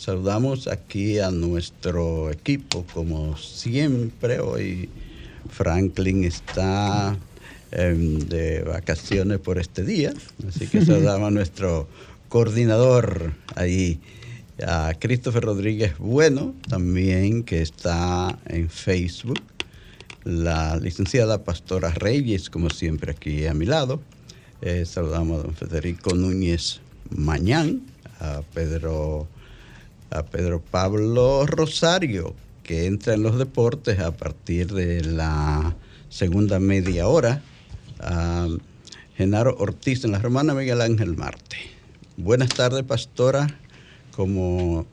saludamos aquí a nuestro equipo, como siempre. Hoy Franklin está em, de vacaciones por este día, así que saludamos a nuestro coordinador ahí, a Christopher Rodríguez Bueno, también que está en Facebook, la licenciada Pastora Reyes, como siempre aquí a mi lado. Eh, saludamos a don Federico Núñez Mañán, a Pedro, a Pedro Pablo Rosario, que entra en los deportes a partir de la segunda media hora, a Genaro Ortiz en la Romana Miguel Ángel Marte. Buenas tardes, pastora. ¿Cómo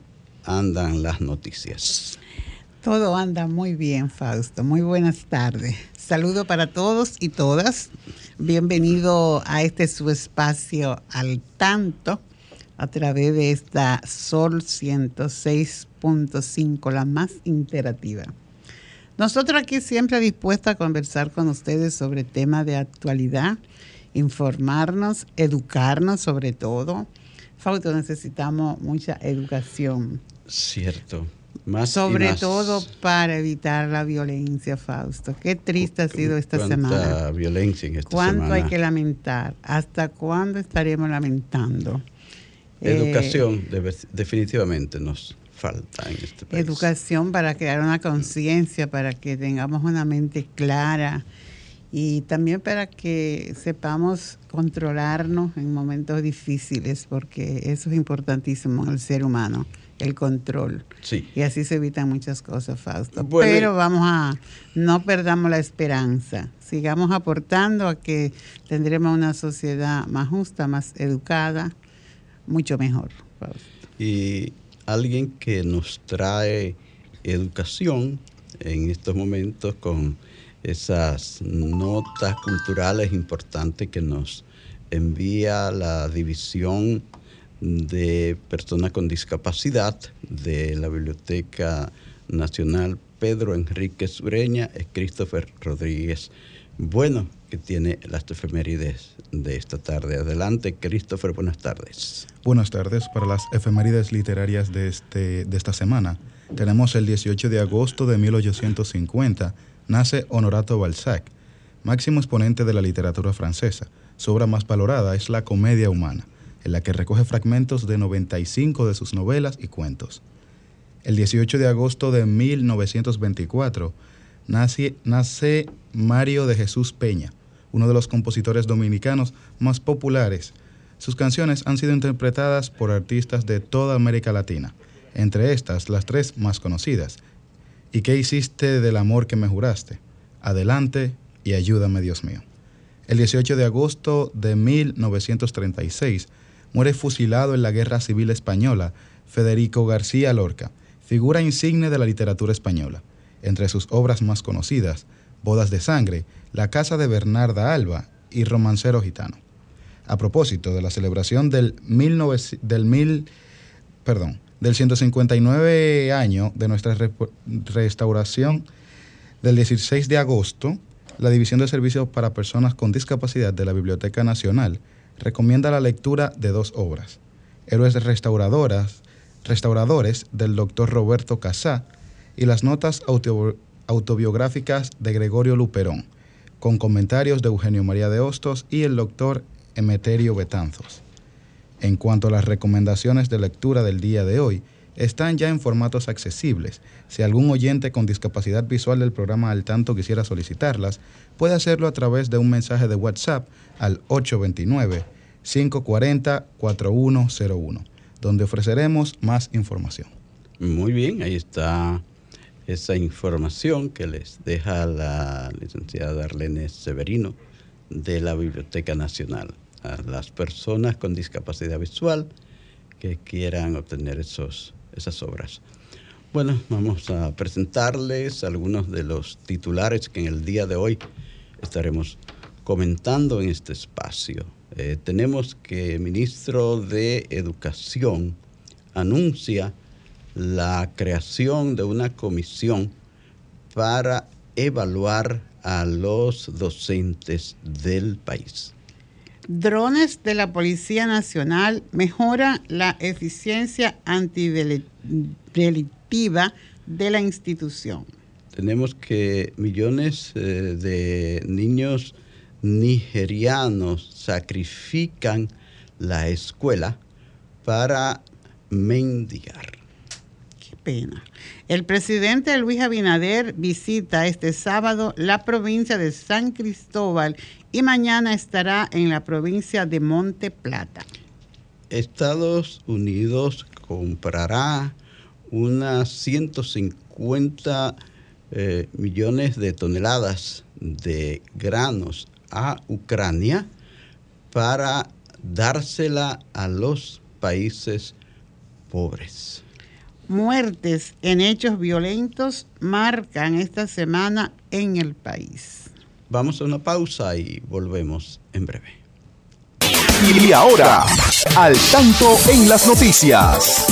andan las noticias? Todo anda muy bien, Fausto. Muy buenas tardes. Saludo para todos y todas. Bienvenido a este su espacio al tanto a través de esta Sol 106.5, la más interactiva. Nosotros aquí siempre dispuestos a conversar con ustedes sobre temas de actualidad, informarnos, educarnos sobre todo. Fausto, necesitamos mucha educación. Cierto. Más sobre todo para evitar la violencia, Fausto. Qué triste ha sido esta semana. violencia en esta ¿Cuánto hay que lamentar? ¿Hasta cuándo estaremos lamentando? Educación eh, definitivamente nos falta en este país. Educación para crear una conciencia, para que tengamos una mente clara y también para que sepamos controlarnos en momentos difíciles, porque eso es importantísimo en el ser humano, el control. Sí. Y así se evitan muchas cosas, Fausto. Pero vamos a, no perdamos la esperanza, sigamos aportando a que tendremos una sociedad más justa, más educada, mucho mejor. Y alguien que nos trae educación en estos momentos con esas notas culturales importantes que nos envía la división de personas con discapacidad de la Biblioteca Nacional Pedro Enrique Sureña es Christopher Rodríguez. Bueno, que tiene las efemérides de esta tarde. Adelante, Christopher, buenas tardes. Buenas tardes. Para las efemérides literarias de, este, de esta semana, tenemos el 18 de agosto de 1850, nace Honorato Balzac, máximo exponente de la literatura francesa. Su obra más valorada es La Comedia Humana, en la que recoge fragmentos de 95 de sus novelas y cuentos. El 18 de agosto de 1924, nace, nace Mario de Jesús Peña, uno de los compositores dominicanos más populares. Sus canciones han sido interpretadas por artistas de toda América Latina, entre estas las tres más conocidas. ¿Y qué hiciste del amor que me juraste? Adelante y ayúdame, Dios mío. El 18 de agosto de 1936 muere fusilado en la Guerra Civil Española Federico García Lorca, figura insigne de la literatura española. Entre sus obras más conocidas, Bodas de Sangre, La Casa de Bernarda Alba y Romancero Gitano. A propósito de la celebración del, del, perdón, del 159 año de nuestra restauración del 16 de agosto, la División de Servicios para Personas con Discapacidad de la Biblioteca Nacional recomienda la lectura de dos obras, Héroes Restauradoras, Restauradores del doctor Roberto Casá y las notas autobiográficas de Gregorio Luperón, con comentarios de Eugenio María de Hostos y el doctor Emeterio Betanzos. En cuanto a las recomendaciones de lectura del día de hoy, están ya en formatos accesibles. Si algún oyente con discapacidad visual del programa Al Tanto quisiera solicitarlas, puede hacerlo a través de un mensaje de WhatsApp al 829-540-4101, donde ofreceremos más información. Muy bien, ahí está esa información que les deja la licenciada Arlene Severino de la Biblioteca Nacional a las personas con discapacidad visual que quieran obtener esos, esas obras. Bueno, vamos a presentarles algunos de los titulares que en el día de hoy estaremos comentando en este espacio. Eh, tenemos que el ministro de Educación anuncia la creación de una comisión para evaluar a los docentes del país. Drones de la Policía Nacional mejoran la eficiencia antidelictiva de la institución. Tenemos que millones eh, de niños nigerianos sacrifican la escuela para mendigar. El presidente Luis Abinader visita este sábado la provincia de San Cristóbal y mañana estará en la provincia de Monte Plata. Estados Unidos comprará unas 150 eh, millones de toneladas de granos a Ucrania para dársela a los países pobres. Muertes en hechos violentos marcan esta semana en el país. Vamos a una pausa y volvemos en breve. Y ahora, al tanto en las noticias.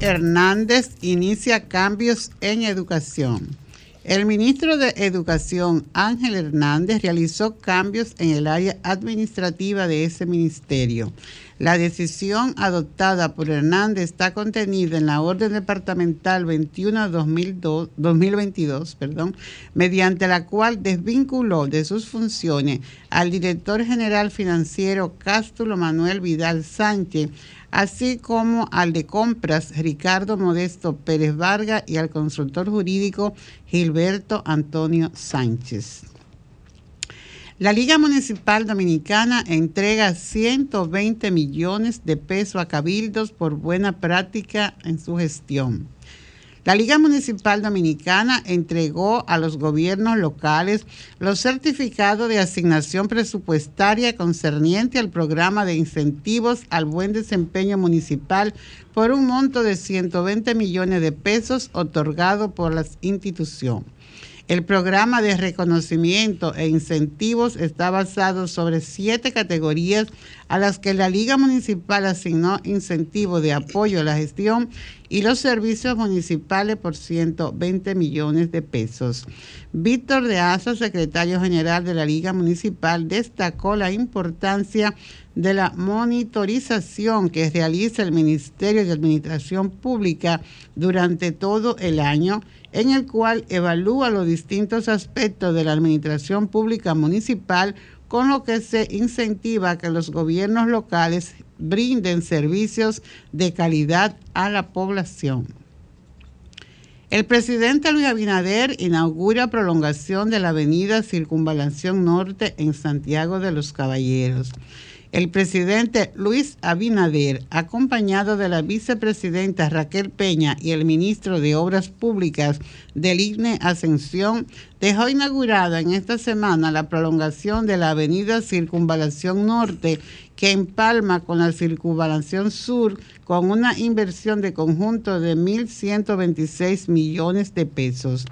Hernández inicia cambios en educación. El ministro de Educación, Ángel Hernández, realizó cambios en el área administrativa de ese ministerio. La decisión adoptada por Hernández está contenida en la Orden Departamental 21-2022, perdón, mediante la cual desvinculó de sus funciones al director general financiero Cástulo Manuel Vidal Sánchez así como al de compras Ricardo Modesto Pérez Vargas y al consultor jurídico Gilberto Antonio Sánchez. La Liga Municipal Dominicana entrega 120 millones de pesos a cabildos por buena práctica en su gestión. La Liga Municipal Dominicana entregó a los gobiernos locales los certificados de asignación presupuestaria concerniente al programa de incentivos al buen desempeño municipal por un monto de 120 millones de pesos otorgado por la institución. El programa de reconocimiento e incentivos está basado sobre siete categorías a las que la Liga Municipal asignó incentivos de apoyo a la gestión y los servicios municipales por 120 millones de pesos. Víctor de Asa, secretario general de la Liga Municipal, destacó la importancia de la monitorización que realiza el Ministerio de Administración Pública durante todo el año en el cual evalúa los distintos aspectos de la administración pública municipal, con lo que se incentiva que los gobiernos locales brinden servicios de calidad a la población. El presidente Luis Abinader inaugura prolongación de la avenida Circunvalación Norte en Santiago de los Caballeros. El presidente Luis Abinader, acompañado de la vicepresidenta Raquel Peña y el ministro de Obras Públicas del IGNE Ascensión, dejó inaugurada en esta semana la prolongación de la avenida Circunvalación Norte que empalma con la Circunvalación Sur con una inversión de conjunto de 1.126 millones de pesos.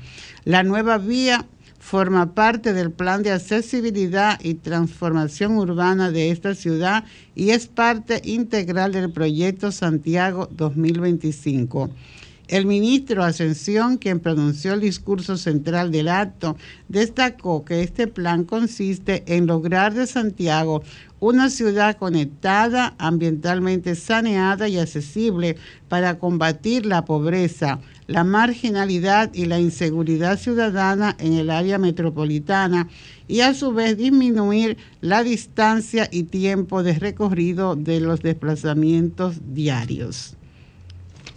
La nueva vía forma parte del plan de accesibilidad y transformación urbana de esta ciudad y es parte integral del proyecto Santiago 2025. El ministro Ascensión, quien pronunció el discurso central del acto, destacó que este plan consiste en lograr de Santiago una ciudad conectada, ambientalmente saneada y accesible para combatir la pobreza, la marginalidad y la inseguridad ciudadana en el área metropolitana y a su vez disminuir la distancia y tiempo de recorrido de los desplazamientos diarios.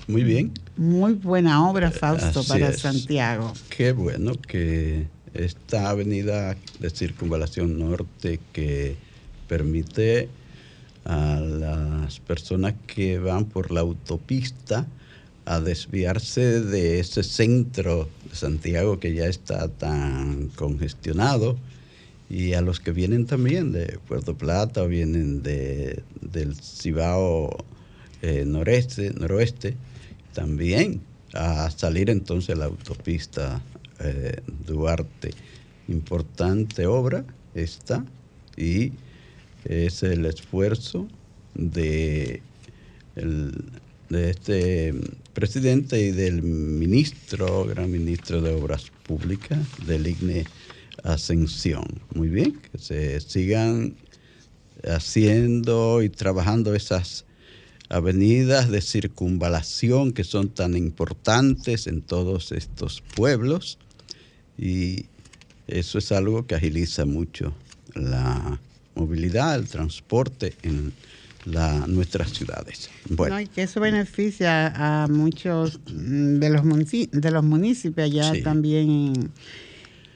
Muy bien. Muy buena obra, Fausto, para Santiago. Qué bueno que esta avenida de circunvalación norte que permite a las personas que van por la autopista a desviarse de ese centro de Santiago que ya está tan congestionado y a los que vienen también de Puerto Plata vienen de, del Cibao eh, noreste, noroeste, también a salir entonces la autopista eh, Duarte. Importante obra esta y es el esfuerzo de, de este presidente y del ministro, gran ministro de Obras Públicas del IGNE ascensión. Muy bien, que se sigan haciendo y trabajando esas avenidas de circunvalación que son tan importantes en todos estos pueblos y eso es algo que agiliza mucho la movilidad, el transporte en la, nuestras ciudades. Bueno. y que eso beneficia a muchos de los, de los municipios allá también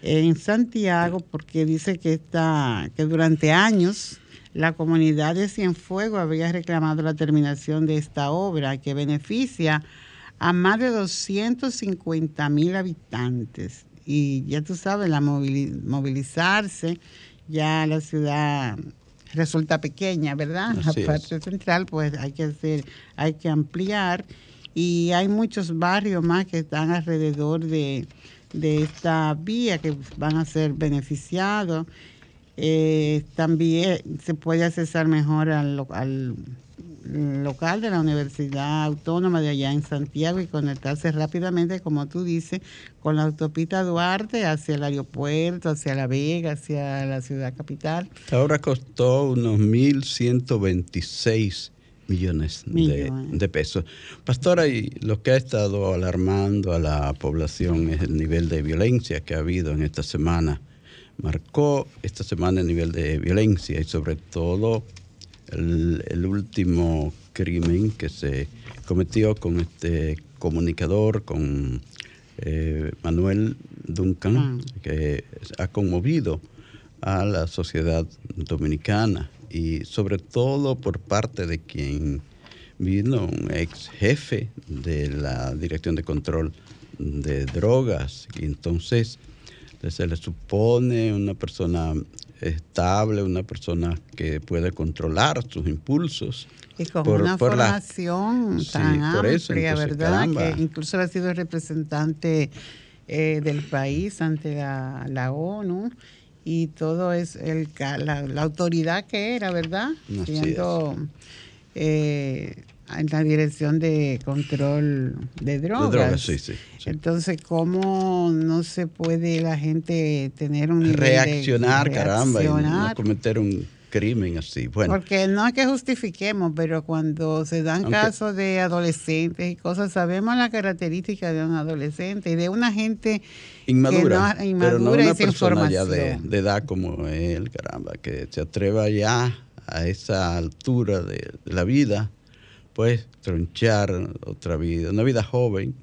en, Santiago, porque dice que, está, que durante años la comunidad de Cienfuegos había reclamado la terminación de esta obra que beneficia a más de 250 mil habitantes. Y ya tú sabes, la movilizarse, ya la ciudad resulta pequeña, ¿verdad? la parte central, pues hay que hacer, hay que ampliar. Y hay muchos barrios más que están alrededor de, de esta vía que van a ser beneficiados. Eh, también se puede accesar mejor al, local de la Universidad Autónoma de allá en Santiago y conectarse rápidamente, como tú dices, con la autopista Duarte hacia el aeropuerto, hacia La Vega, hacia la ciudad capital. Ahora costó unos 1.126 millones, millones. De, de, pesos. Pastora, y lo que ha estado alarmando a la población es el nivel de violencia que ha habido en esta semana marcó esta semana el nivel de violencia y sobre todo el, último crimen que se cometió con este comunicador, con eh, Manuel Duncan, ah. que ha conmovido a la sociedad dominicana y sobre todo por parte de quien vino un ex jefe de la Dirección de Control de Drogas y entonces se le supone una persona estable, una persona que puede controlar sus impulsos. Y con una formación tan amplia, ¿verdad? Que incluso ha sido representante eh, del país ante la, ONU y todo es el, la, autoridad que era, ¿verdad? Siendo eh, en la dirección de control de drogas. sí, sí, Entonces, ¿cómo no se puede la gente tener un nivel reaccionar, de caramba, y no cometer un crimen así? Bueno. Porque no es que justifiquemos, pero cuando se dan casos de adolescentes y cosas, sabemos la característica de un adolescente y de una gente inmadura, que no, inmadura pero no una persona ya de, de, edad como él, caramba, que se atreva ya a esa altura de la vida pues tronchar otra vida, una vida joven,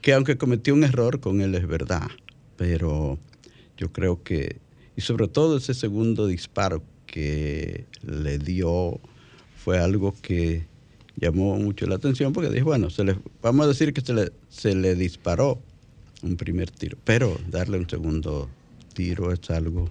que aunque cometió un error con él es verdad, pero yo creo que, y sobre todo ese segundo disparo que le dio fue algo que llamó mucho la atención porque dijo, bueno, se le, vamos a decir que se le, se le disparó un primer tiro, pero darle un segundo tiro es algo...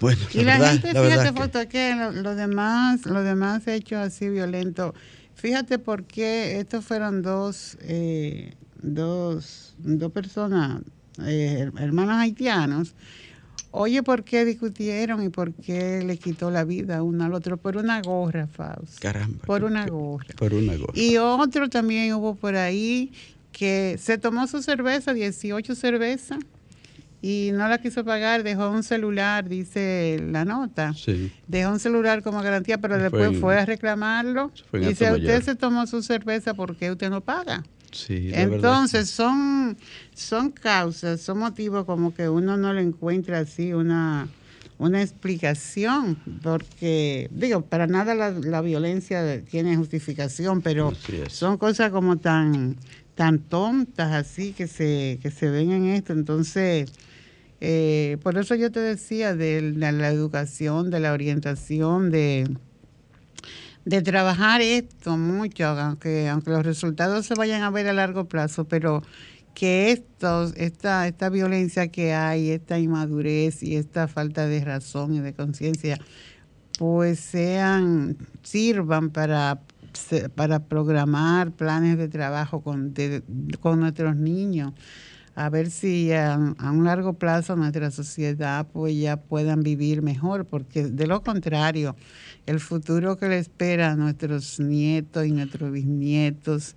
Bueno, y la, gente, fíjate, foto, que, los demás, los demás hechos así violentos Fíjate por qué estos fueron dos, eh, dos, dos personas, eh, hermanos haitianos. Oye, ¿por qué discutieron y por qué le quitó la vida uno al otro? Por una gorra, Faust. Caramba. Por una gorra. Por una gorra. Y otro también hubo por ahí que se tomó su cerveza, 18 cervezas, y no la quiso pagar, dejó un celular, dice la nota. Sí. Dejó un celular como garantía, pero después fue a reclamarlo. y dice, usted se tomó su cerveza, ¿por qué usted no paga? Sí, Entonces son, son causas, son motivos como que uno no le encuentra así una, una explicación, porque digo, para nada la, la violencia tiene justificación, pero son cosas como tan, tan tontas así que se, que se ven en esto. Entonces, eh, por eso yo te decía de, la educación, de la orientación, de, de trabajar esto mucho, aunque, aunque los resultados se vayan a ver a largo plazo, pero que estos, esta, esta violencia que hay, esta inmadurez y esta falta de razón y de conciencia, pues sean, sirvan para, para programar planes de trabajo con, con nuestros niños a ver si a, un largo plazo nuestra sociedad pues ya puedan vivir mejor, porque de lo contrario, el futuro que le espera a nuestros nietos y nuestros bisnietos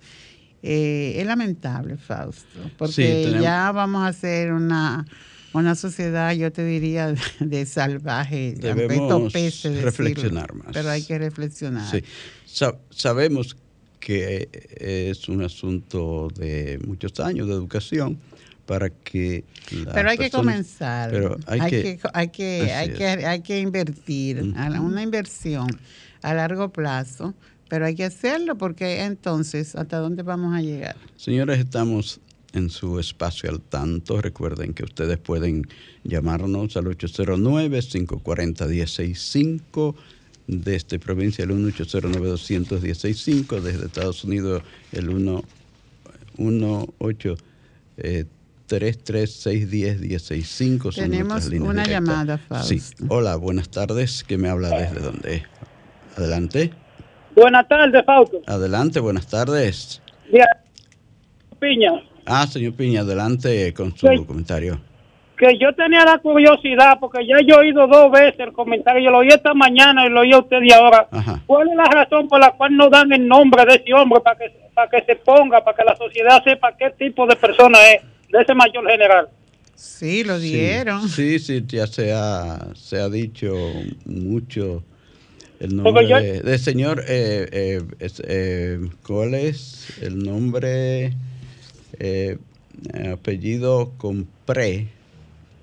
eh, es lamentable, Fausto, porque ya vamos a hacer una, una sociedad, yo te diría, de salvaje, Debemos decirlo, reflexionar más. Pero hay que reflexionar. Sí. Sa- sabemos que es un asunto de muchos años de educación para que Pero hay que comenzar. pero hay que- hay que, hay que, hay que invertir, a la- una inversión a largo plazo, pero hay que hacerlo porque entonces, ¿hasta dónde vamos a llegar? Señores, estamos en su espacio al tanto. Recuerden que ustedes pueden llamarnos al 809-540-165 desde provincia el 1-809-200-165, desde Estados Unidos el 1 18 eh, 33610 son Tenemos nuestras líneas una directas. llamada, Fausto. Sí. Hola, buenas tardes. ¿Quién me habla desde dónde? Adelante. Buenas tardes, Fausto. Adelante, buenas tardes. Mira, Piña, Ah, señor Piña, adelante con su comentario. que yo tenía la curiosidad, porque ya yo he oído dos veces el comentario, yo lo oí esta mañana y lo oí a usted y ahora. Ajá. ¿Cuál es la razón por la cual no dan el nombre de ese hombre para que, para que se ponga, para que la sociedad sepa qué tipo de persona es, de ese mayor general? Sí, lo Sí, dieron. Sí, sí, ya se ha, se ha dicho mucho el nombre yo- de, de señor. Eh, eh, es, eh, ¿Cuál es el nombre? Eh, apellido Compré.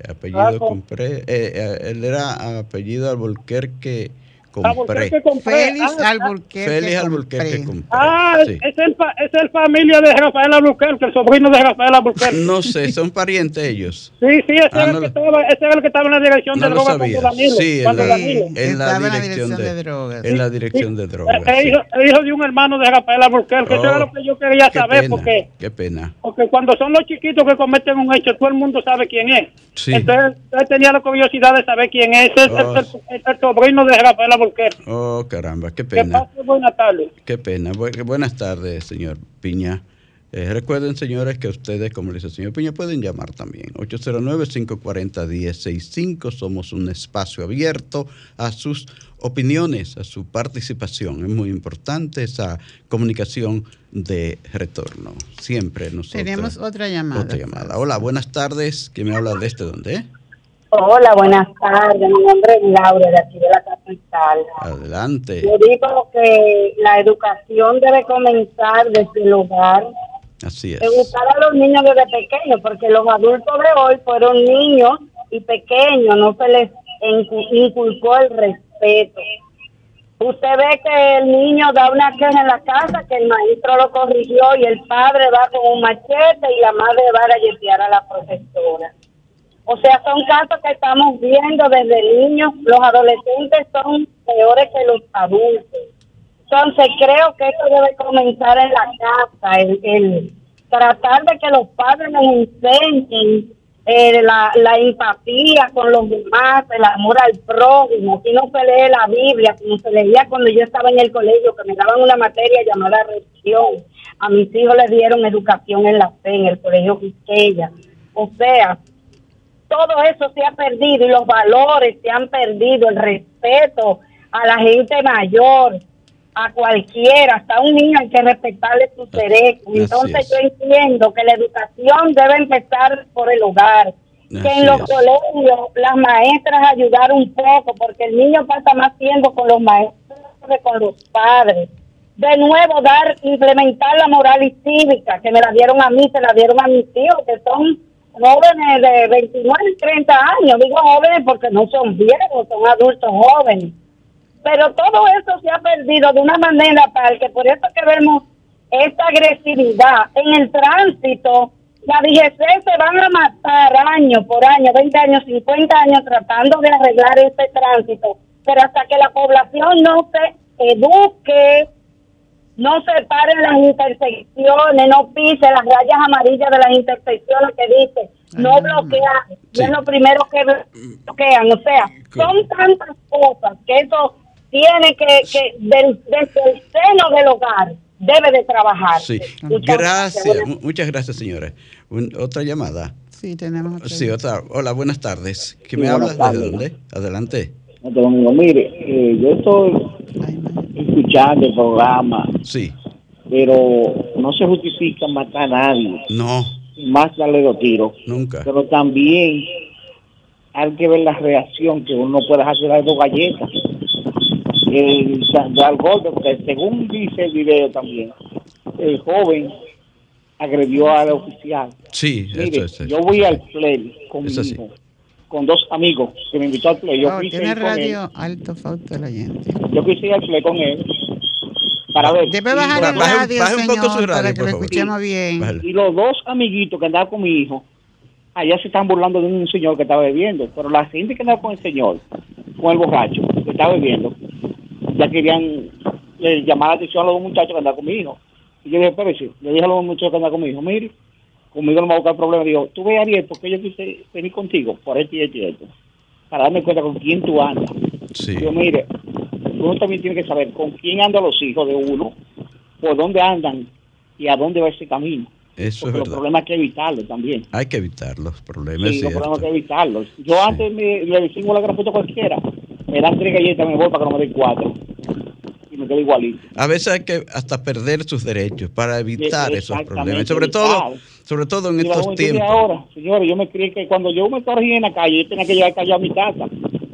Apellido Ah, con- Compré. Eh, eh, él era apellido Alburquerque Compré. Alburquerque Compré. Félix Ah, Alburquerque. Félix. Alburquerque Compré. Ah, sí. es, el, es el familia de Rafael Albuquerque, el sobrino de Rafael Albuquerque. No sé, son parientes ellos. Sí, sí, ese, Ah, era no el que estaba, ese era el que estaba en la dirección No de drogas cuando Danilo. Sí, en la, Danilo. en la Estaba en la dirección de, de drogas. En la dirección de drogas. Es sí. hijo, es hijo de un hermano de Rafael Albuquerque. Eso Oh, era lo que yo quería Qué saber, pena, porque Qué pena. porque cuando son los chiquitos que cometen un hecho, todo el mundo sabe quién es. Sí. Entonces, él tenía la curiosidad de saber quién es. Es el, Oh. el- el- el sobrino de Rafael Oh, caramba, qué Que pena. pase buena tarde. Qué pena. Bu- buenas tardes, señor Piña. Eh, recuerden, señores, que ustedes, como dice el señor Piña, pueden llamar también. 809-540-1065. Somos un espacio abierto a sus opiniones, a su participación. Es muy importante esa comunicación de retorno. Siempre nosotros. Tenemos otra llamada. Otra llamada. Hola, buenas tardes. ¿Quién me habla desde dónde? eh? Hola, buenas tardes. Mi nombre es Laura, de aquí de la capital. Adelante. Yo digo que la educación debe comenzar desde el hogar, Así es. educar a los niños desde pequeños, porque los adultos de hoy fueron niños y pequeños, no se les incu- inculcó el respeto. Usted ve que el niño da una queja en la casa, que el maestro lo corrigió y el padre va con un machete y la madre va a galletear a la profesora. O sea, son casos que estamos viendo desde niños. Los adolescentes son peores que los adultos. Entonces, creo que esto debe comenzar en la casa, el, el tratar de que los padres nos enseñen eh, la, la empatía con los demás, el amor al prójimo. Aquí no se lee la Biblia como se leía cuando yo estaba en el colegio, que me daban una materia llamada religión. A mis hijos les dieron educación en la fe, en el colegio Quisqueya. O sea, todo eso se ha perdido y los valores se han perdido, el respeto a la gente mayor, a cualquiera, hasta un niño hay que respetarle sus derechos. Entonces es. yo entiendo que la educación debe empezar por el hogar, que en los es. colegios las maestras ayudar un poco, porque el niño pasa más tiempo con los maestros que con los padres. De nuevo, dar, implementar la moral y cívica, que me la dieron a mí, se la dieron a mis hijos, que son jóvenes de 29 y 30 años. Digo jóvenes porque no son viejos, son adultos jóvenes. Pero todo eso se ha perdido de una manera tal que por eso que vemos esta agresividad en el tránsito. La DGC se van a matar año por año, 20 años, 50 años tratando de arreglar este tránsito. Pero hasta que la población no se eduque, no se paren las intersecciones, no pise las rayas amarillas de las intersecciones que dice, no Ah, bloquear, sí. y es lo primero que bloquean. O sea, son tantas cosas que eso tiene que, que del- desde el seno del hogar debe de trabajar. Sí, Muchas gracias, mu- muchas gracias, señores. Un- otra llamada. Sí, tenemos otra Sí, otra. Hola, buenas tardes. ¿Quién Sí, me habla? buenas ¿Desde tardes. dónde? Adelante. Mire, eh, yo estoy. Escuchando el programa, Sí, pero no se justifica matar a nadie, no, más darle los tiros. nunca. Pero también hay que ver la reacción que uno puede hacer a dos galletas. El, al golpe, porque según dice el video también, el joven agredió al oficial. Sí, Mire, eso es. yo voy al play con mi hijo, con dos amigos que me invitó al play. Yo Oh, quise tiene ir con él. radio alto, Fausto, el oyente. Yo quise ir al play con él para ver. Debe bajar el baje un- radio, baje un poco su señor, radio, para que lo escuchemos bien. Y los dos amiguitos que andaban con mi hijo, allá se están burlando de un señor que estaba bebiendo. Pero la gente que andaba con el señor, con el borracho, que estaba bebiendo, ya querían eh, llamar la atención a los dos muchachos que andaban con mi hijo. Y yo dije, espérese, le dije a los dos muchachos que andaban con mi hijo, mire, conmigo no me va a buscar problema. Digo, tú ves, Ariel, ¿por qué yo quise venir contigo? Por esto y esto y esto. Para darme cuenta con quién tú andas. Sí. Digo, mire, uno también tiene que saber con quién andan los hijos de uno, por dónde andan y a dónde va ese camino. Eso es Porque los verdad. problemas hay que evitarlos también. Hay que evitar los problemas. Sí, los problemas hay que evitarlos. Yo Sí. antes me, le decimos la gran puta cualquiera. Me dan tres galletas, me voy para que no me den cuatro. Me quedo igualito. A veces hay que hasta perder sus derechos para evitar Sí, esos problemas. Sobre todo, sobre todo en Y estos tiempos. ahora, señores, yo me creí que cuando yo me corrí en la calle, yo tenía que llegar callado a mi casa.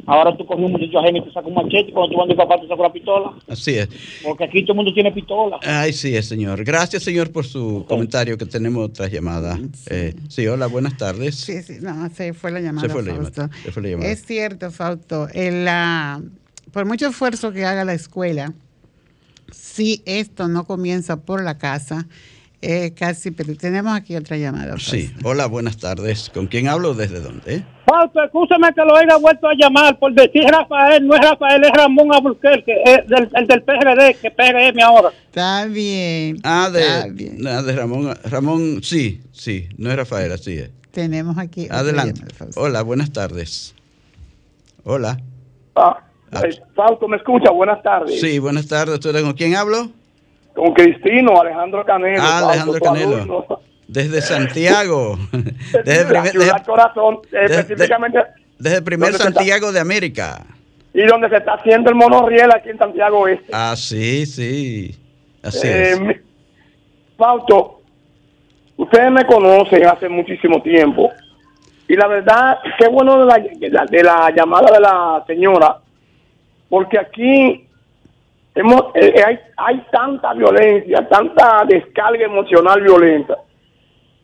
Ahora tú coges un muchacho ajeno y te saca un machete, y cuando tú andas de papá te saca una pistola. Así es. Porque aquí todo el mundo tiene pistola. Ay, sí, es, señor. Gracias, señor, por su comentario, que tenemos otra llamada. Eh, sí, hola, buenas tardes. Sí, sí, no, se fue la llamada. Se fue la Fausto. llamada, se fue la llamada. Es cierto, Fausto. el, la- por mucho esfuerzo que haga la escuela, si esto no comienza por la casa, eh, casi, pero tenemos aquí otra llamada. Sí, Fausto. hola, buenas tardes. ¿Con quién hablo? ¿Desde dónde? Fausto, escúchame que lo haya vuelto a llamar por decir Rafael, no es Rafael, es Ramón Abulquerque, es del, el del PRD, que PRM ahora. Está bien. Ah, está bien. ah, de Ramón. Ramón, sí, sí, no es Rafael, así es. Tenemos aquí. otra Adelante. llamada, Fausto. Hola, buenas tardes. Hola. Ah, eh, Fausto, ¿me escucha? Buenas tardes. Sí, buenas tardes. ¿Tú eres con quién hablo? Con Cristino, Alejandro Canelo. Ah, Alejandro Canelo. Desde Santiago. Desde, la primer- desde- corazón, eh, desde- específicamente, desde el primer. Santiago de América. y donde se está haciendo el monorriel aquí en Santiago Este. Ah, sí, sí. Así Eh, es. Fausto, ustedes me conocen hace muchísimo tiempo. Y la verdad, qué bueno de la, de la llamada de la señora, porque aquí hemos, eh, eh, hay, hay tanta violencia, tanta descarga emocional violenta,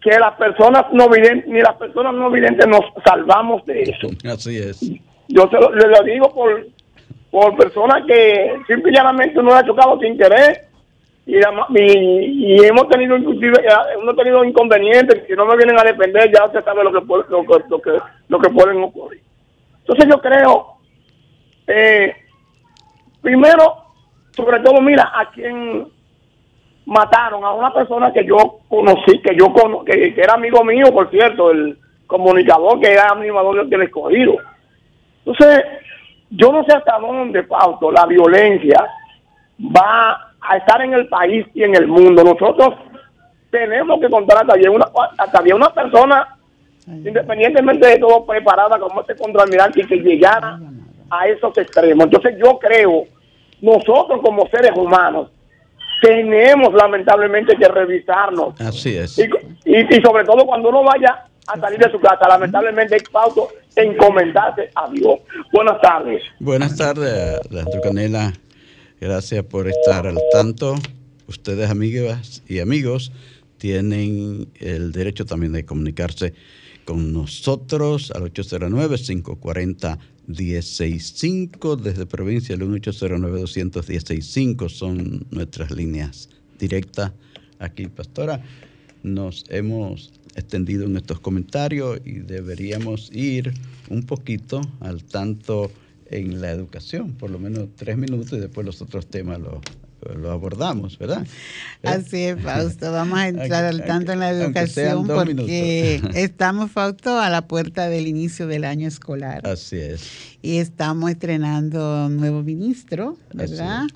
que las personas no videntes, ni las personas no videntes nos salvamos de eso. Así es. Yo se lo, le lo digo por, por personas que simple y llanamente uno le ha chocado sin querer y, la y, y hemos tenido inclusive hemos tenido inconvenientes que si no me vienen a defender ya usted sabe lo que lo, que- lo que lo que pueden ocurrir entonces yo creo eh, primero sobre todo mira a quien mataron a una persona que yo conocí que yo cono- que, era amigo mío por cierto el comunicador que era animador del escogido entonces, yo no sé hasta dónde, Fausto, la violencia va a estar en el país y en el mundo. Nosotros tenemos que contar hasta bien una, hasta una persona, independientemente de todo, preparada como este contraalmirante que llegara a esos extremos. Entonces, yo creo, nosotros como seres humanos, tenemos lamentablemente que revisarnos Así es. y, y, y sobre todo cuando uno vaya a salir de su casa, lamentablemente es pauto encomendarse a Dios. Buenas tardes. Buenas tardes, Alejandro Canela. Gracias por estar al tanto. Ustedes, amigas y amigos, tienen el derecho también de comunicarse con nosotros al 809-540-165 desde provincia, el 1809-216-5 son nuestras líneas directas aquí, pastora. Nos hemos extendido en estos comentarios y deberíamos ir un poquito al tanto en la educación, por lo menos tres minutos y después los otros temas los lo abordamos, ¿verdad? Así es, Fausto. Vamos a entrar al tanto en la educación porque minutos. estamos, Fausto, a la puerta del inicio del año escolar Así es. y estamos estrenando nuevo ministro, ¿verdad?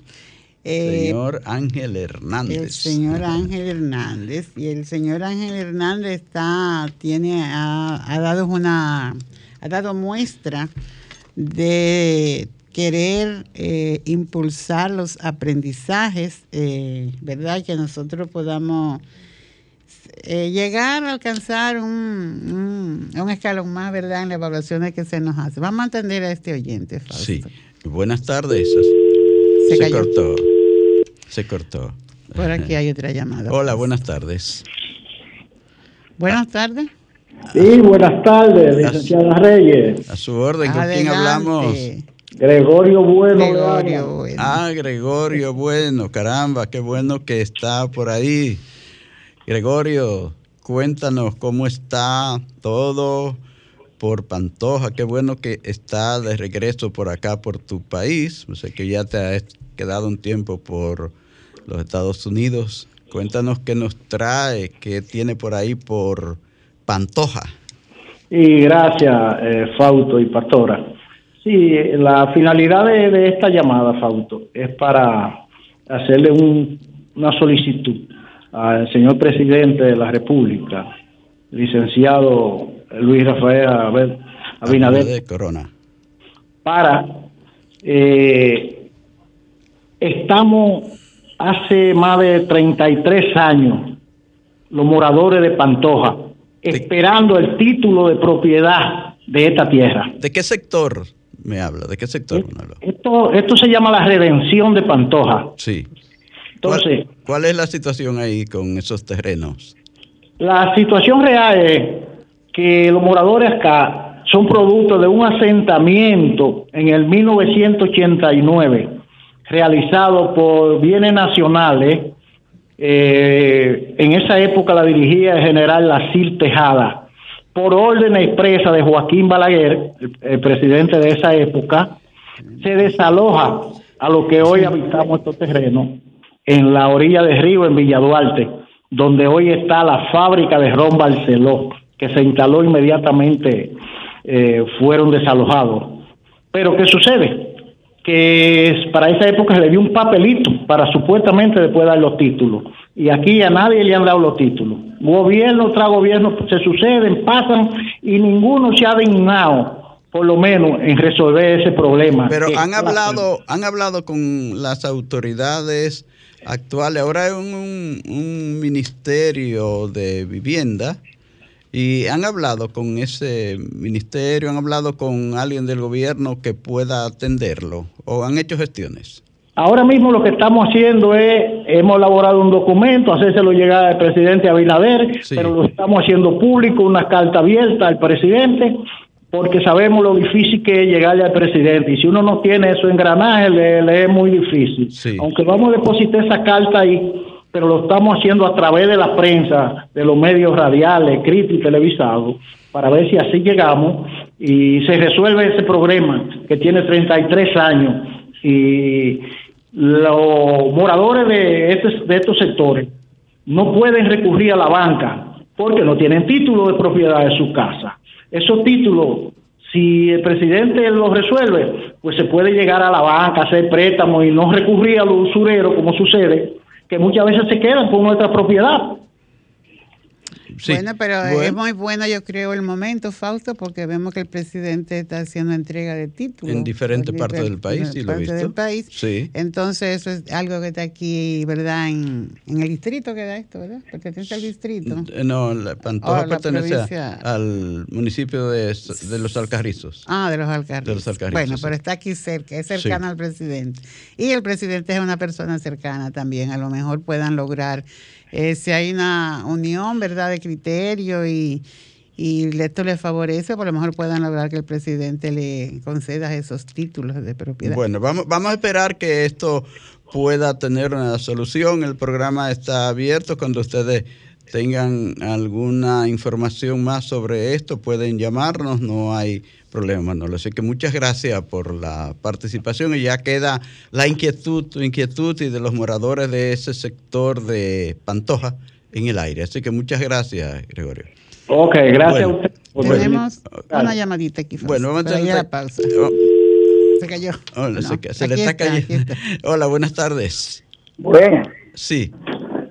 Eh, Señor Ángel Hernández. El señor Ángel Hernández. Y el señor Ángel Hernández está, tiene, ha, ha dado una, ha dado muestra de querer eh, impulsar los aprendizajes, eh, ¿verdad? Que nosotros podamos eh, llegar a alcanzar un, un, un, escalón más, ¿verdad?, en la evaluación que se nos hace. Vamos a atender a este oyente, Fausto. Sí. Buenas tardes. Se, cortó. Se cortó. Por aquí hay otra llamada. Hola, buenas tardes. Buenas tardes. Sí, buenas tardes, licenciada Reyes. A su orden, ¿con quién hablamos? Gregorio Bueno. Gregorio Bueno. Ah, Gregorio Bueno, caramba, qué bueno que está por ahí. Gregorio, cuéntanos cómo está todo por Pantoja, qué bueno que está de regreso por acá, por tu país. O sea que ya te has quedado un tiempo por los Estados Unidos. Cuéntanos qué nos trae, qué tiene por ahí por Pantoja. Y gracias, eh, Fausto y Pastora. Sí, la finalidad de, de, esta llamada, Fausto, es para hacerle un, una solicitud al señor presidente de la República, licenciado Luis Rafael Abel, Abinader, de Corona. para eh, estamos hace más de 33 años los moradores de Pantoja esperando el título de propiedad de esta tierra. ¿De qué sector me habla? ¿De qué sector me habla? Esto, esto se llama la redención de Pantoja. Sí. Entonces, ¿Cuál, ¿Cuál, es la situación ahí con esos terrenos? La situación real es que los moradores acá son producto de un asentamiento en el 1989 realizado por bienes nacionales. Eh, en esa época la dirigía el general Lacil Tejada. Por orden expresa de Joaquín Balaguer, el, presidente de esa época, se desaloja a lo que hoy habitamos estos terrenos en la orilla del río, en Villa Duarte, donde hoy está la fábrica de ron Barceló, que se instaló inmediatamente, eh, fueron desalojados. Pero ¿qué sucede? Que para esa época se le dio un papelito para supuestamente después dar los títulos. Y aquí a nadie le han dado los títulos. Gobierno tras gobierno se suceden, pasan y ninguno se ha dignado por lo menos en resolver ese problema. Pero han hablado, han hablado con las autoridades actuales. Ahora hay un, un, un, ministerio de vivienda y han hablado con ese ministerio, han hablado con alguien del gobierno que pueda atenderlo o han hecho gestiones. Ahora mismo lo que estamos haciendo es, hemos elaborado un documento, hacérselo llegar al presidente Abinader, sí. pero lo estamos haciendo público, una carta abierta al presidente, porque sabemos lo difícil que es llegarle al presidente. Y si uno no tiene eso engranaje, le, le es muy difícil. Sí. Aunque vamos a depositar esa carta ahí, pero lo estamos haciendo a través de la prensa, de los medios radiales, escritos y televisados, para ver si así llegamos y se resuelve ese problema que tiene 33 años. Y los moradores de, este, de estos sectores no pueden recurrir a la banca porque no tienen título de propiedad de su casa. Esos títulos, si el presidente los resuelve, pues se puede llegar a la banca, hacer préstamos y no recurrir a los usureros, como sucede, que muchas veces se quedan con nuestra propiedad. Sí. Bueno, pero bueno. es muy bueno, yo creo, el momento, Fausto, porque vemos que el presidente está haciendo entrega de títulos. En diferentes partes del país, sí, lo he visto. del país. Sí. Entonces, eso es algo que está aquí, ¿verdad? En, en el distrito queda esto, ¿verdad? Pertenece al distrito. No, la Pantoja oh, pertenece al municipio de, de, Los Alcarrizos. Ah, de Los Alcarrizos. De Los Alcarrizos. Bueno, sí. pero está aquí cerca, es cercano sí. al presidente. Y el presidente es una persona cercana también. A lo mejor puedan lograr eh, si hay una unión, ¿verdad?, de criterio y, y esto le favorece, por lo mejor puedan lograr que el presidente le conceda esos títulos de propiedad. Bueno, vamos, vamos a esperar que esto pueda tener una solución. El programa está abierto. Cuando ustedes tengan alguna información más sobre esto, pueden llamarnos. No hay problema, Manolo. Así que muchas gracias por la participación y ya queda la inquietud, inquietud y de los moradores de ese sector de Pantoja en el aire. Así que muchas gracias, Gregorio. Ok, gracias bueno, a usted. Tenemos bueno, una llamadita aquí. Bueno, vamos a hacer la pausa. Oh. Se cayó. Hola, no, se, se le está, está cayendo. Hola, buenas tardes. Buenas. Sí.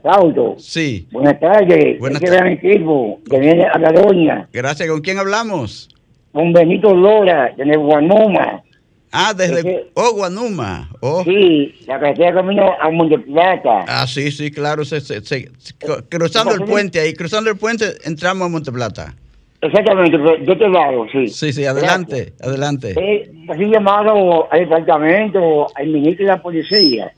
Sauto. Sí. Buenas tardes. Buenas tardes. equipo que viene a la doña. Gracias. ¿Con quién hablamos? Con Benito Lora, de Neguanoma. Ah, desde oh, Guanuma. Oh. Sí, la carretera camino a Monte Plata. Ah, sí, sí, claro. se- se- se- cru- cruzando el puente ahí, cruzando el puente, entramos a Monte Plata. Exactamente, de este lado, sí. Sí, sí, adelante, adelante. Eh, así llamado al departamento, al ministro de la policía,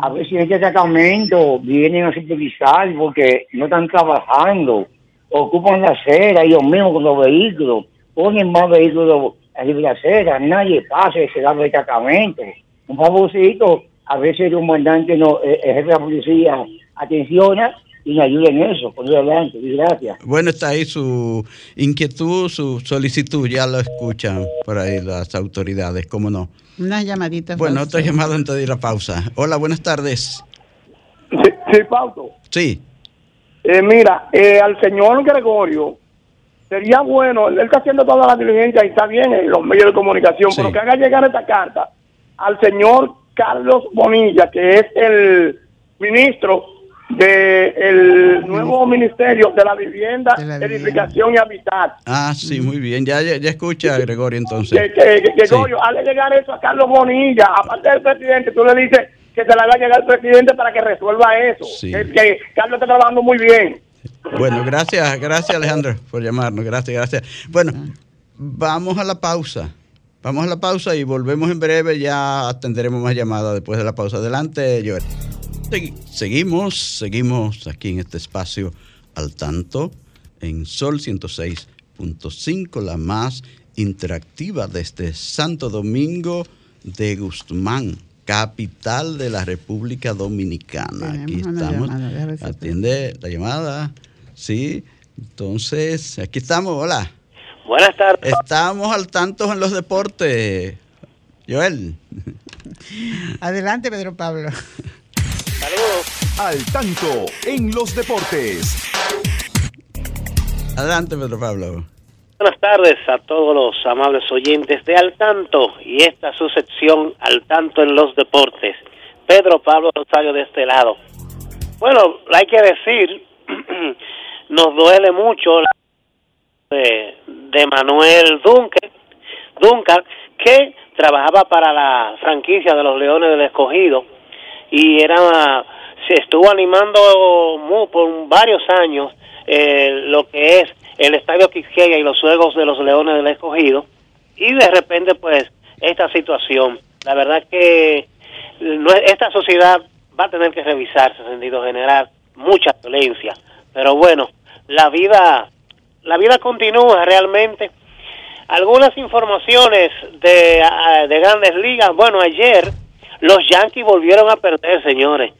a ver si este destacamento vienen a supervisar porque no están trabajando, ocupan la acera ellos mismos con los vehículos, ponen más vehículos en la acera, nadie pasa ese lado del destacamento. Un favorcito, a veces el comandante, no, eh, el jefe de la policía, atenciona y me ayuda en eso, por adelante, y gracias. Bueno, está ahí su inquietud, su solicitud, ya lo escuchan por ahí las autoridades, ¿cómo no? Unas llamaditas. Bueno, otra llamada antes de ir a pausa. Hola, buenas tardes. Sí, sí, Pauto. Sí. Eh, mira, eh, al señor Gregorio, sería bueno, él está haciendo toda la diligencia y está bien en los medios de comunicación, pero que haga llegar esta carta al señor Carlos Bonilla, que es el ministro del nuevo ministerio de la vivienda, edificación y hábitat. Ah, sí, muy bien. Ya, ya, escucha, Gregorio, entonces. Que, que, que- Sí. Gregorio, hazle llegar eso a Carlos Bonilla, aparte del presidente, tú le dices que se la va a llegar al presidente para que resuelva eso. Sí. Que Carlos está trabajando muy bien. Bueno, gracias, gracias Alejandro por llamarnos. Gracias, gracias. Bueno, vamos a la pausa. Vamos a la pausa y volvemos en breve. Ya atenderemos más llamadas después de la pausa. Adelante, Joel. Segui- Seguimos, seguimos aquí en este espacio al tanto en Sol 106.5, la más interactiva desde Santo Domingo de Guzmán, capital de la República Dominicana. Aquí Tenemos estamos. llamada, si- Atiende la llamada. Sí. Entonces, aquí estamos. Hola. Buenas tardes. Estamos al tanto en los deportes. Joel. Adelante, Pedro Pablo. Al tanto en los deportes. Adelante, Pedro Pablo. Buenas tardes a todos los amables oyentes de Al Tanto y esta su sección Al Tanto en los Deportes. Pedro Pablo Rosario de este lado. Bueno, hay que decir, nos duele mucho la de, Manuel Duncan, Duncan, que trabajaba para la franquicia de los Leones del Escogido y era se estuvo animando mu- por varios años eh, lo que es el Estadio Quisqueya y los juegos de los Leones del Escogido y de repente pues esta situación la verdad que esta sociedad va a tener que revisarse en sentido general mucha violencia pero bueno la vida la vida continúa realmente algunas informaciones de, ah, de grandes ligas. Bueno, ayer los Yankees volvieron a perder, señores.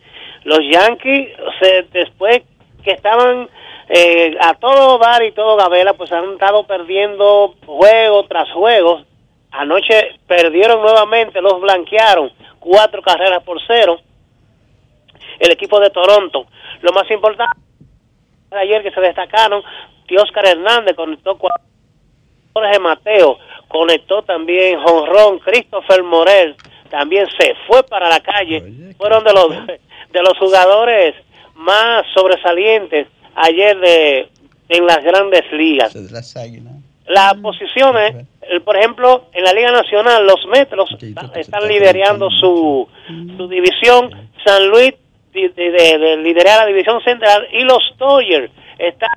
Los Yankees, se- después que estaban eh, a todo dar y todo gabela, pues han estado perdiendo juego tras juego. Anoche perdieron nuevamente, los blanquearon cuatro carreras por cero. El equipo de Toronto. Lo más importante ayer que se destacaron, Oscar Hernández conectó cuatro Jorge Mateo conectó también Jonrón, Christopher Morel también se fue para la calle. Fueron de los de los jugadores más sobresalientes ayer de en las grandes ligas. Las águilas. Las posiciones, por ejemplo, en la Liga Nacional, los Metros está- están liderando su, su división, San Luis de, de, de- de liderar la división central y los Dodgers están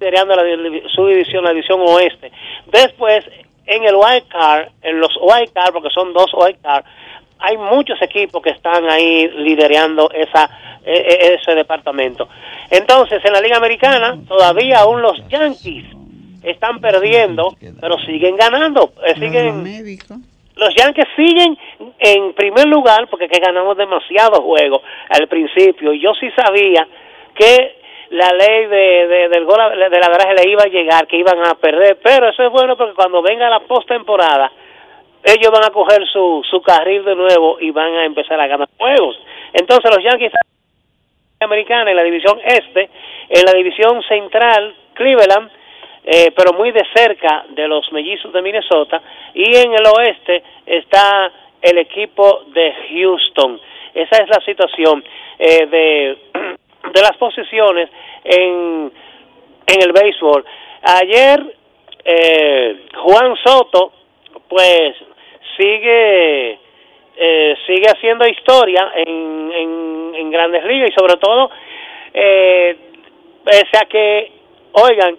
liderando la su división, la división oeste. Después, en el wild card, en los wild card, porque son dos wild card, hay muchos equipos que están ahí liderando esa e- e- ese departamento. Entonces, en la Liga Americana, todavía aún los Yankees están perdiendo, pero siguen ganando, eh, siguen los Yankees siguen en primer lugar porque que ganamos demasiados juegos al principio. Y yo sí sabía que la ley de, de, del gol, de la garaje le iba a llegar, que iban a perder. Pero eso es bueno porque cuando venga la postemporada, ellos van a coger su, su carril de nuevo y van a empezar a ganar juegos. Entonces los Yankees americana en la división este, en la división central, Cleveland, eh, pero muy de cerca de los mellizos de Minnesota, y en el oeste está el equipo de Houston. Esa es la situación eh, de, de las posiciones en, en el béisbol. Ayer, eh, Juan Soto, pues sigue eh, sigue haciendo historia en, en, grandes ligas y sobre todo eh, pese a que oigan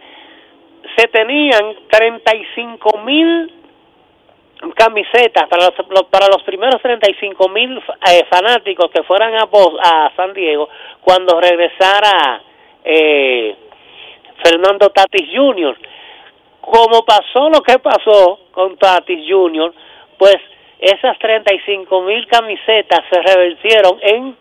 se tenían 35 mil camisetas para los, para los primeros 35 mil eh, fanáticos que fueran a, a San Diego cuando regresara eh, Fernando Tatis Jr. Como pasó lo que pasó con Tatis Jr., pues esas 35 mil camisetas se revirtieron en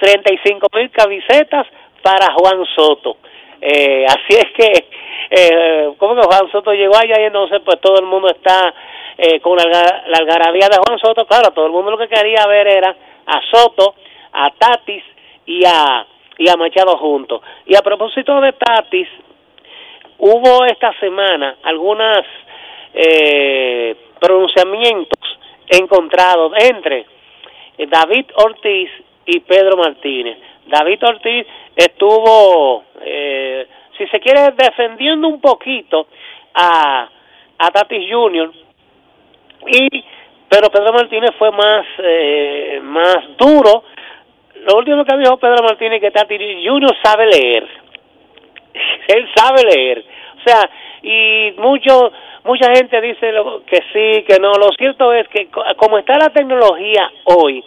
35 mil camisetas para Juan Soto. Eh, así es que, eh, que Juan Soto llegó allá y entonces pues todo el mundo está eh, con la, la algarabía de Juan Soto. Claro, todo el mundo lo que quería ver era a Soto, a Tatis y a, y a Machado juntos. Y a propósito de Tatis, hubo esta semana algunas eh, pronunciamientos encontrados entre David Ortiz y Pedro Martínez. David Ortiz estuvo, eh, si se quiere, defendiendo un poquito a, a Tatis Jr. y pero Pedro Martínez fue más eh, más duro. Lo último que dijo Pedro Martínez que Tatis Jr. sabe leer. Él sabe leer. Sea, y mucho mucha gente dice que sí, que no. Lo cierto es que como está la tecnología hoy,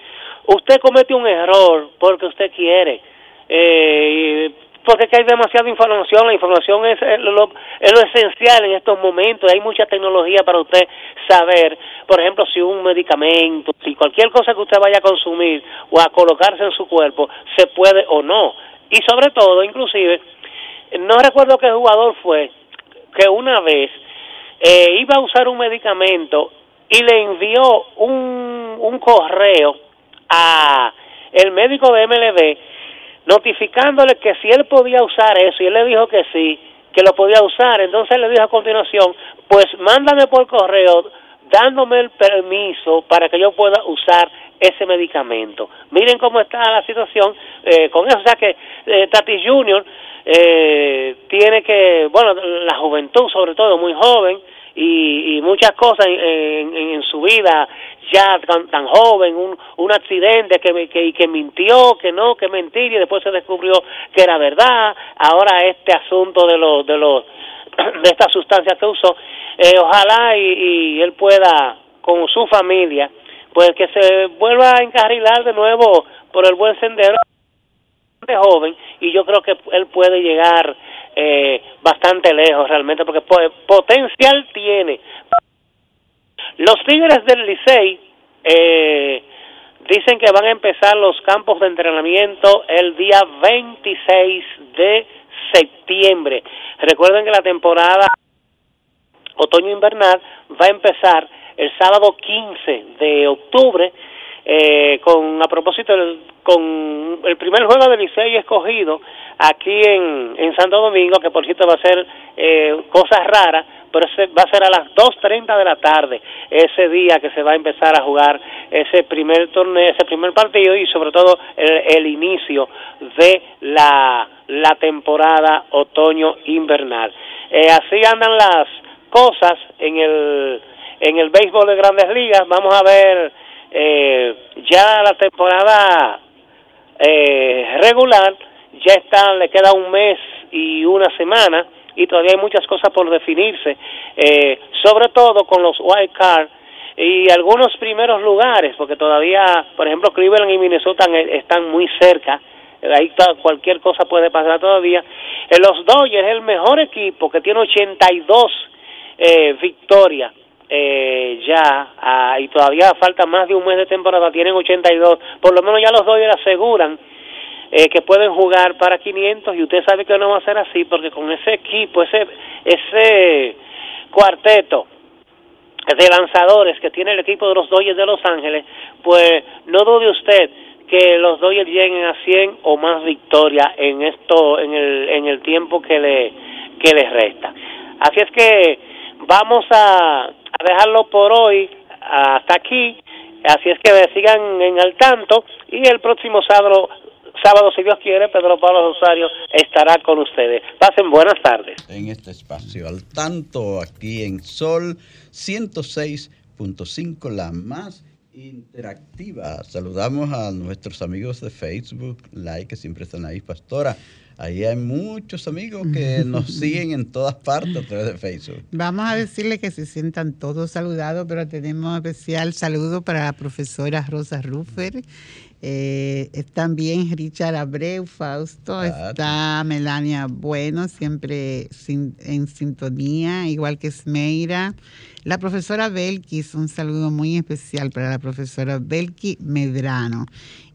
usted comete un error porque usted quiere. Eh, porque hay demasiada información, la información es lo, es lo esencial en estos momentos, hay mucha tecnología para usted saber, por ejemplo, si un medicamento, si cualquier cosa que usted vaya a consumir o a colocarse en su cuerpo, se puede o no. Y sobre todo, inclusive, no recuerdo qué jugador fue, que una vez eh, iba a usar un medicamento y le envió un, un correo a el médico de MLB notificándole que si él podía usar eso y él le dijo que sí, que lo podía usar, entonces le dijo a continuación, pues mándame por correo dándome el permiso para que yo pueda usar ese medicamento. Miren cómo está la situación eh, con eso, o sea que eh, Tati Junior eh, tiene que, bueno, la juventud sobre todo, muy joven, y, y muchas cosas en, en, su vida ya tan, tan joven, un, un accidente que, que, que mintió, que no, que mentir y después se descubrió que era verdad, ahora este asunto de los de los de estas sustancias que usó, eh, ojalá y, y él pueda con su familia, pues que se vuelva a encarrilar de nuevo por el buen sendero de joven y yo creo que él puede llegar eh, bastante lejos realmente porque potencial tiene. Los Tigres del Licey eh, dicen que van a empezar los campos de entrenamiento el día 26 de septiembre. Recuerden que la temporada otoño-invernal va a empezar el sábado 15 de octubre eh, con a propósito con el primer juego del Licey escogido aquí en, en Santo Domingo, que por cierto va a ser eh, cosas raras, pero va a ser a las 2.30 de la tarde, ese día que se va a empezar a jugar ese primer torneo, ese primer partido y sobre todo el, inicio de la, la temporada otoño-invernal. Eh, así andan las cosas en el, en el béisbol de grandes ligas, vamos a ver eh, ya la temporada eh, regular ya está, le queda un mes y una semana y todavía hay muchas cosas por definirse, eh, sobre todo con los wild card y algunos primeros lugares, porque todavía, por ejemplo, Cleveland y Minnesota están muy cerca, ahí cualquier cosa puede pasar todavía. los Dodgers es el mejor equipo que tiene 82 eh, victorias eh, ya ah, y todavía falta más de un mes de temporada, tienen 82, por lo menos ya los Dodgers aseguran eh, que pueden jugar para 500 y usted sabe que no va a ser así porque con ese equipo, ese ese cuarteto de lanzadores que tiene el equipo de los Dodgers de Los Ángeles, pues no dude usted que los Dodgers lleguen a 100 o más victorias en esto en el en el tiempo que le que les resta. Así es que vamos a a dejarlo por hoy hasta aquí. Así es que sigan en el tanto y el próximo sábado, sábado si Dios quiere, Pedro Pablo Rosario estará con ustedes. Pasen buenas tardes. En este espacio al tanto aquí en Sol 106 103.5, la más interactiva. Saludamos a nuestros amigos de Facebook, like, que siempre están ahí, Pastora. Ahí hay muchos amigos que nos siguen en todas partes a través de Facebook. Vamos a decirle que se sientan todos saludados, pero tenemos especial saludo para la profesora Rosa Ruffer. Eh, también Richard Abreu, Fausto, está Melania Bueno, siempre sin- en sintonía, igual que Smeira. La profesora Belkis, un saludo muy especial para la profesora Belki Medrano.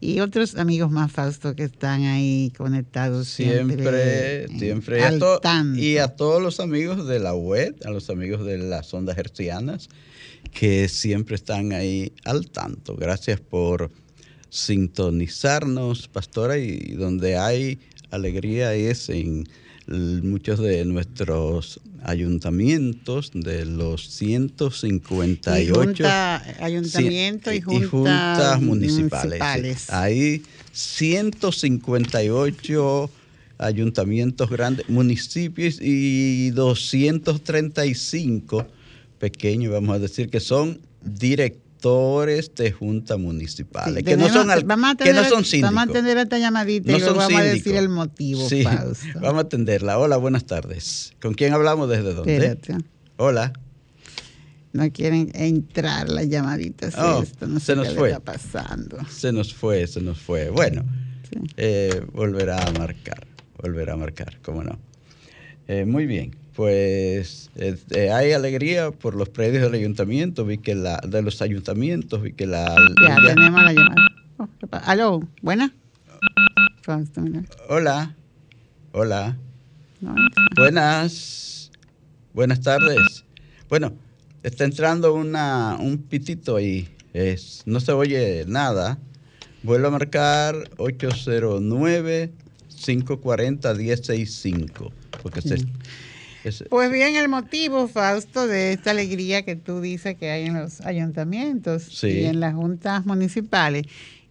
Y otros amigos más, Fausto, que están ahí conectados siempre. Siempre, siempre. Y a, al to- tanto. y a todos los amigos de la web, a los amigos de las ondas hercianas, que siempre están ahí al tanto. Gracias por sintonizarnos, pastora, y donde hay alegría es en muchos de nuestros ayuntamientos de los 158 Y junta- ayuntamiento y cien- juntas municipales. municipales. Hay 158 ayuntamientos grandes, municipios y 235 pequeños, vamos a decir, que son directores de juntas municipales, que, no son al- que no son síndicos. Vamos a atender esta llamadita No y luego vamos a decir el motivo, Sí, Fausto. vamos a atenderla. Hola, buenas tardes. ¿Con quién hablamos? ¿Desde dónde? Espérate. Hola. No quieren entrar las llamaditas. Oh, esto, no se sé nos qué fue. está pasando. Se nos fue, se nos fue. Bueno, eh, volverá a marcar, volverá a marcar, cómo no. Eh, muy bien, pues eh, hay alegría por los predios del ayuntamiento, vi que la, de los ayuntamientos, vi que la... Ya, ya- tenemos la llamada. Oh, ¿qué pa- Aló, ¿buena? Hola, hola, No, buenas, buenas tardes. Bueno, está entrando una, un pitito ahí, es, no se oye nada. Vuelvo a marcar 809-540-165. Porque se, es- Pues bien, el motivo, Fausto, de esta alegría que tú dices que hay en los ayuntamientos Sí. y en las juntas municipales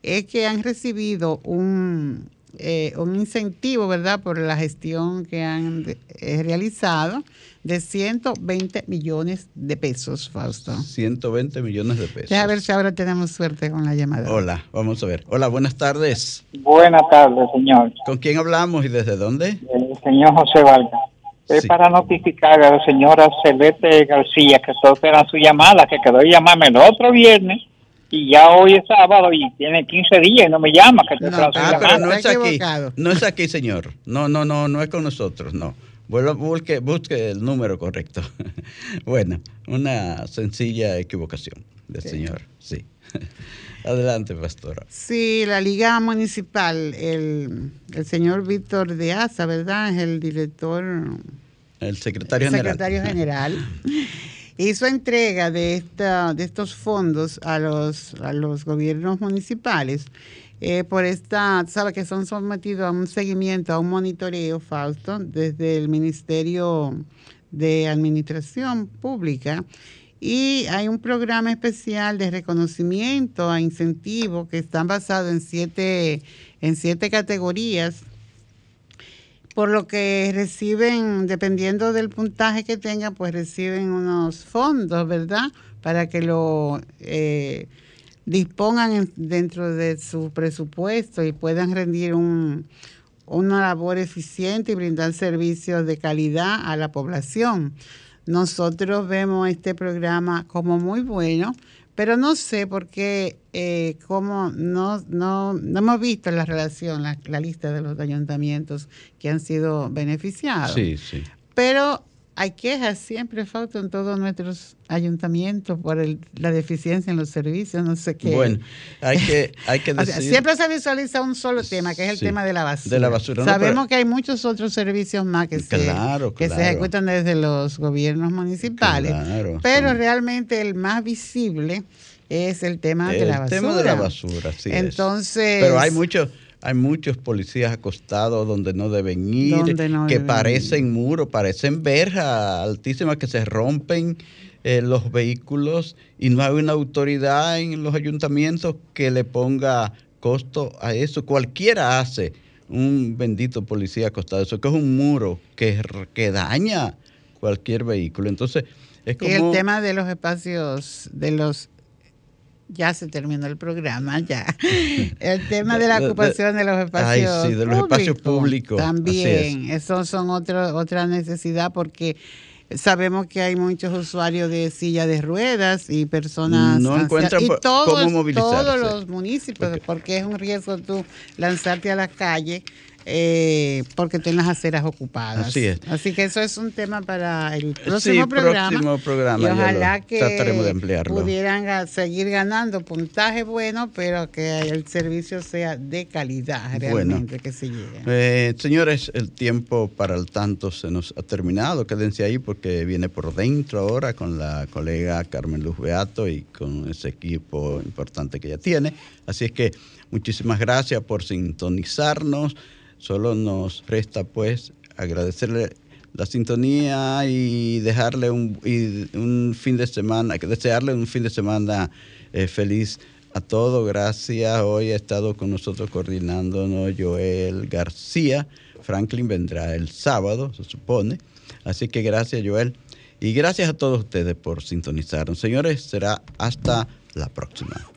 es que han recibido un, eh, un incentivo, ¿verdad?, por la gestión que han de- eh, realizado de 120 millones de pesos, Fausto. 120 millones de pesos. Deja ver si ahora tenemos suerte con la llamada. Hola, vamos a ver. Hola, buenas tardes. Buenas tardes, señor. ¿Con quién hablamos y desde dónde? El señor José Valga. Es Sí. para notificar a la señora Celeste García que solo espera su llamada, que quedó de llamarme el otro viernes y ya hoy es sábado y tiene 15 días y no me llama. Que su Ah, llamada. pero no es aquí. No es aquí, señor. No, no, no, no es con nosotros, no. Vuelva, busque, busque el número correcto. bueno, una sencilla equivocación del señor, sí. Adelante, pastora. Sí, la Liga Municipal, el, el señor Víctor de Asa, ¿verdad? Es el director El secretario el general. secretario general, hizo entrega de, esta, de estos fondos a los, a los gobiernos municipales eh, por esta, sabe que son sometidos a un seguimiento, a un monitoreo, Fausto, desde el Ministerio de Administración Pública. Y hay un programa especial de reconocimiento a incentivos que están basados en siete, en siete categorías por lo que reciben, dependiendo del puntaje que tengan, pues reciben unos fondos, ¿verdad? Para que lo eh, dispongan en- dentro de su presupuesto y puedan rendir un, una labor eficiente y brindar servicios de calidad a la población. Nosotros vemos este programa como muy bueno, pero no sé por qué, eh, cómo no, no, no hemos visto la relación, la, la lista de los ayuntamientos que han sido beneficiados. Sí, sí. Pero hay quejas siempre, Fausto, en todos nuestros ayuntamientos por el- la deficiencia en los servicios, no sé qué. Bueno, hay que, hay que O sea, decir... siempre se visualiza un solo tema, que es el Sí, tema de la basura. de la basura, no, Sabemos pero- que hay muchos otros servicios más que, Claro, se, que se ejecutan desde los gobiernos municipales, Claro, pero realmente el más visible es el tema de la El basura. tema de la basura, sí. es. Entonces, Pero hay muchos, hay muchos policías acostados donde no deben ir, no que deben parecen muros, parecen verjas altísimas que se rompen eh, los vehículos y no hay una autoridad en los ayuntamientos que le ponga costo a eso. Cualquiera hace un bendito policía acostado. Eso que es un muro que, que daña cualquier vehículo. Entonces, Es Y el como- tema de los espacios, de los... Ya se terminó el programa, ya. El tema de la ocupación de los Ay, espacios sí, de los espacios públicos, También, eso son otro, otra necesidad porque sabemos que hay muchos usuarios de silla de ruedas y personas No encuentran y todos, cómo movilizarse. todos los municipios, porque es un riesgo tú lanzarte a la calle eh, porque tienes las aceras ocupadas. Así es. Así que eso es un tema para el próximo sí, programa. próximo programa. y ojalá que trataremos de pudieran seguir ganando puntaje bueno, pero que el servicio sea de calidad realmente que se llegue. Eh, señores, el tiempo para el tanto se nos ha terminado. Quédense ahí porque viene por dentro ahora con la colega Carmen Luz Beato y con ese equipo importante que ella tiene. Así es que muchísimas gracias por sintonizarnos. Solo nos resta pues agradecerle la sintonía y dejarle un, y un fin de semana, desearle un fin de semana eh, feliz a todos. Gracias. Hoy ha estado con nosotros coordinándonos Joel García. Franklin vendrá el sábado, se supone. Así que gracias, Joel. Y gracias a todos ustedes por sintonizarnos. Señores, será hasta la próxima.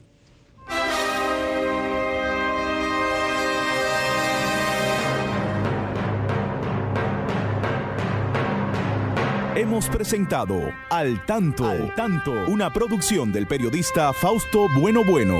Hemos presentado Al Tanto, Al Tanto, una producción del periodista Fausto Bueno Bueno.